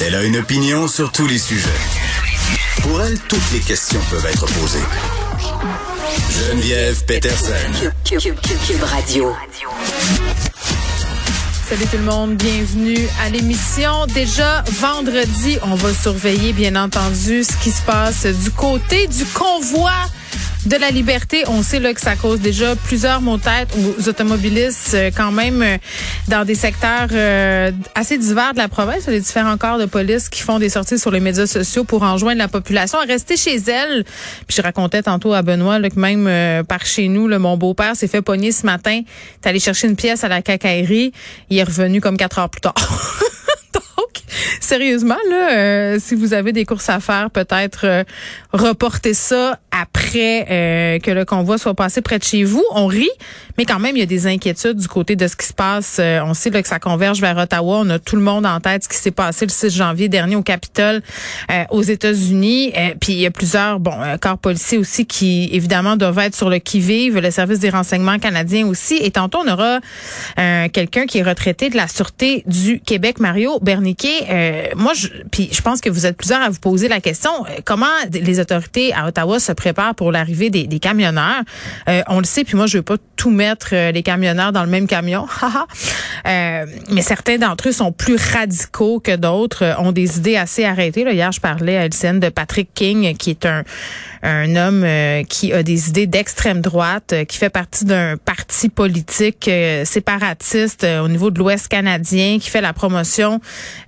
Elle a une opinion sur tous les sujets. Pour elle, toutes les questions peuvent être posées. Geneviève Peterson. Cube Radio. Salut tout le monde, bienvenue à l'émission. Déjà vendredi, on va surveiller bien entendu ce qui se passe du côté du convoi de la liberté. On sait là que ça cause déjà plusieurs maux de tête aux automobilistes euh, quand même euh, dans des secteurs euh, assez divers de la province. Des différents corps de police qui font des sorties sur les médias sociaux pour enjoindre la population à rester chez elle. Puis je racontais tantôt à Benoît là, que même par chez nous, là, mon beau-père s'est fait pogner ce matin. T'es allé chercher une pièce à la cacaillerie. Il est revenu comme quatre heures plus tard. sérieusement, là, si vous avez des courses à faire, peut-être reporter ça après euh, que le convoi soit passé près de chez vous. On rit, mais quand même, il y a des inquiétudes du côté de ce qui se passe. on sait là, que ça converge vers Ottawa. On a tout le monde en tête ce qui s'est passé le 6 janvier dernier au Capitole aux États-Unis. puis il y a plusieurs bon corps policiers aussi qui, évidemment, doivent être sur le qui-vive. Le service des renseignements canadiens aussi. Et tantôt, on aura quelqu'un qui est retraité de la Sûreté du Québec, Mario Berniquet. Euh, moi, je, puis je pense que vous êtes plusieurs à vous poser la question euh, comment les autorités à Ottawa se préparent pour l'arrivée des, camionneurs. Euh, on le sait, puis moi, je veux pas tout mettre les camionneurs dans le même camion, mais certains d'entre eux sont plus radicaux que d'autres, ont des idées assez arrêtées. Là, hier, je parlais à LCN de Patrick King, qui est un, homme qui a des idées d'extrême droite, qui fait partie d'un parti politique séparatiste au niveau de l'Ouest canadien, qui fait la promotion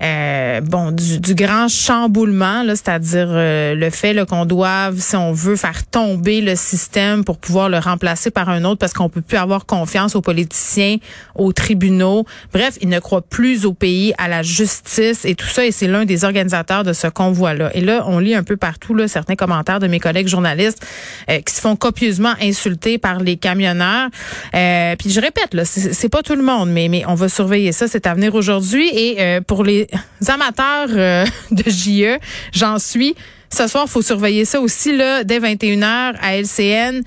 euh, bon du, grand chamboulement, c'est-à-dire euh, le fait qu'on doive, si on veut, faire tomber le système pour pouvoir le remplacer par un autre, parce qu'on peut plus avoir confiance aux politiciens, aux tribunaux. Bref, il ne croit plus au pays, à la justice et tout ça. Et c'est l'un des organisateurs de ce convoi-là. Et là, on lit un peu partout là, certains commentaires de mes collègues journalistes euh, qui se font copieusement insulter par les camionneurs. puis je répète, là, c'est pas tout le monde, mais mais on va surveiller ça. C'est à venir aujourd'hui. Et pour les amateurs euh, de JE, j'en suis. Ce soir, faut surveiller ça aussi là dès 21h à LCN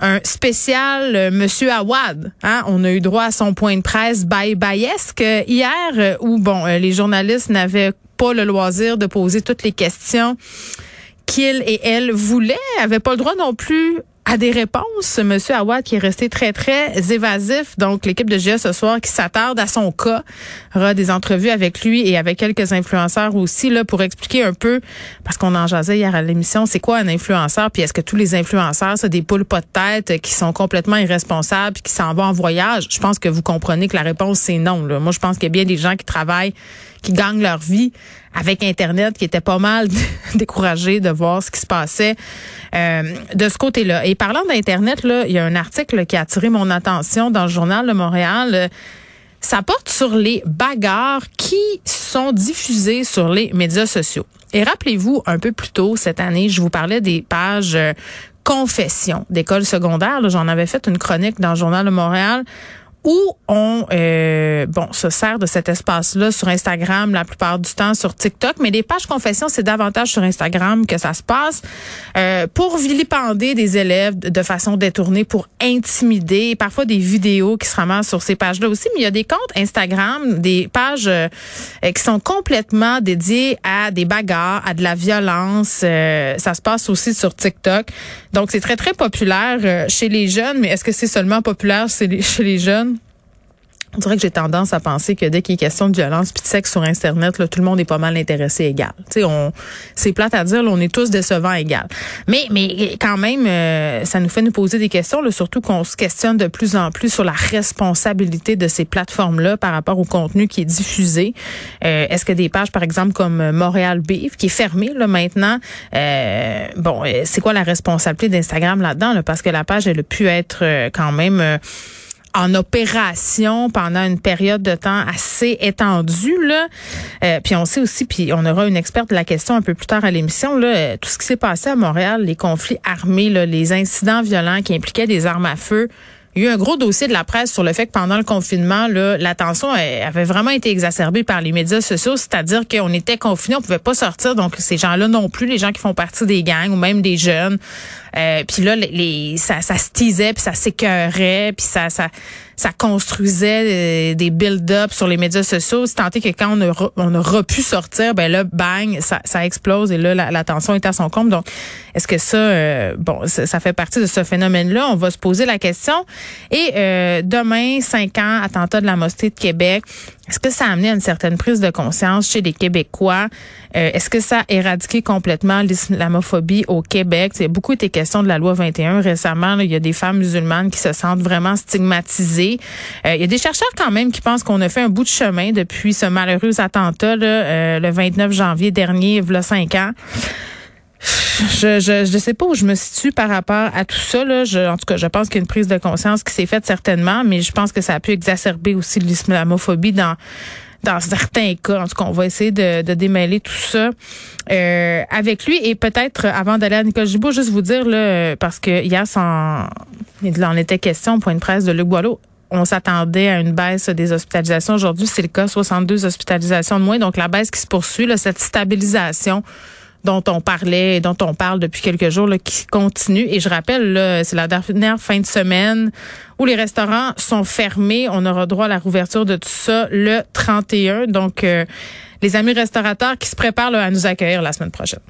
un spécial euh, Monsieur Awad. Hein? On a eu droit à son point de presse bye bayesque hier euh, où bon les journalistes n'avaient pas le loisir de poser toutes les questions qu'ils et elles voulaient, avaient pas le droit non plus à des réponses. Monsieur Awad qui est resté très, très évasif. Donc, l'équipe de GIA ce soir qui s'attarde à son cas aura des entrevues avec lui et avec quelques influenceurs aussi là pour expliquer un peu, parce qu'on en jasait hier à l'émission, c'est quoi un influenceur? Puis est-ce que tous les influenceurs, c'est des poules pas de tête qui sont complètement irresponsables qui s'en vont en voyage? Je pense que vous comprenez que la réponse, c'est non. Là. Moi, je pense qu'il y a bien des gens qui travaillent, qui gagnent leur vie avec Internet, qui étaient pas mal découragés de voir ce qui se passait euh, de ce côté-là. Et parlant d'Internet, là, il y a un article qui a attiré mon attention dans le journal de Montréal. Ça porte sur les bagarres qui sont diffusées sur les médias sociaux. Et rappelez-vous, un peu plus tôt cette année, je vous parlais des pages euh, confession d'école secondaire. J'en avais fait une chronique dans le journal de Montréal où on euh, bon se sert de cet espace-là sur Instagram la plupart du temps, sur TikTok, mais les pages confession, c'est davantage sur Instagram que ça se passe euh, pour vilipender des élèves de façon détournée, pour intimider, parfois des vidéos qui se ramassent sur ces pages-là aussi, mais il y a des comptes Instagram, des pages euh, qui sont complètement dédiées à des bagarres, à de la violence. Ça se passe aussi sur TikTok. Donc c'est très très populaire chez les jeunes, mais est-ce que c'est seulement populaire chez les jeunes? On dirait que j'ai tendance à penser que dès qu'il est question de violence puis de sexe sur Internet, là, tout le monde est pas mal intéressé égal. Tu sais, on, c'est plate à dire, là, on est tous décevants égal. Mais, mais quand même, euh, ça nous fait nous poser des questions, là, surtout qu'on se questionne de plus en plus sur la responsabilité de ces plateformes-là par rapport au contenu qui est diffusé. Euh, est-ce que des pages, par exemple, comme Montréal Beef, qui est fermée là maintenant, euh, bon, c'est quoi la responsabilité d'Instagram là-dedans? Là, parce que la page, elle a pu être quand même en opération pendant une période de temps assez étendue là. Euh, puis on sait aussi, puis on aura une experte de la question un peu plus tard à l'émission là, euh, tout ce qui s'est passé à Montréal, les conflits armés, là, les incidents violents qui impliquaient des armes à feu. Il y a eu un gros dossier de la presse sur le fait que pendant le confinement, là, la tension avait vraiment été exacerbée par les médias sociaux, c'est-à-dire qu'on était confinés, on pouvait pas sortir, donc ces gens-là non plus, les gens qui font partie des gangs ou même des jeunes. Euh, puis là, les, ça, ça se teasait, puis ça s'écœurait, puis ça, ça ça construisait euh, des build-up sur les médias sociaux. C'est tant que quand on, on aura pu sortir, ben là, bang, ça, ça explose et là, la, tension est à son comble. Donc, est-ce que ça, euh, bon, ça, fait partie de ce phénomène-là? On va se poser la question. Et euh, demain, cinq ans, attentat de la mosquée de Québec. Est-ce que ça a amené à une certaine prise de conscience chez les Québécois? Est-ce que ça a éradiqué complètement l'islamophobie au Québec? Il y a beaucoup été question de la loi 21 récemment. il y a des femmes musulmanes qui se sentent vraiment stigmatisées. Euh, il y a des chercheurs quand même qui pensent qu'on a fait un bout de chemin depuis ce malheureux attentat euh, le 29 janvier dernier, il cinq ans. Je, je je sais pas où je me situe par rapport à tout ça là. Je, en tout cas, je pense qu'il y a une prise de conscience qui s'est faite certainement, mais je pense que ça a pu exacerber aussi l'islamophobie dans dans certains cas. En tout cas, on va essayer de, de démêler tout ça euh, avec lui. Et peut-être, avant d'aller à Nicole Gibault, juste vous dire, là, parce que hier, sans, il en était question point de presse de Luc Boileau, on s'attendait à une baisse des hospitalisations. Aujourd'hui, c'est le cas, 62 hospitalisations de moins. Donc, la baisse qui se poursuit, là, cette stabilisation dont on parlait, dont on parle depuis quelques jours, là, qui continue. Et je rappelle, c'est la dernière fin de semaine où les restaurants sont fermés. On aura droit à la rouverture de tout ça le 31. Donc, euh, les amis restaurateurs qui se préparent à nous accueillir la semaine prochaine.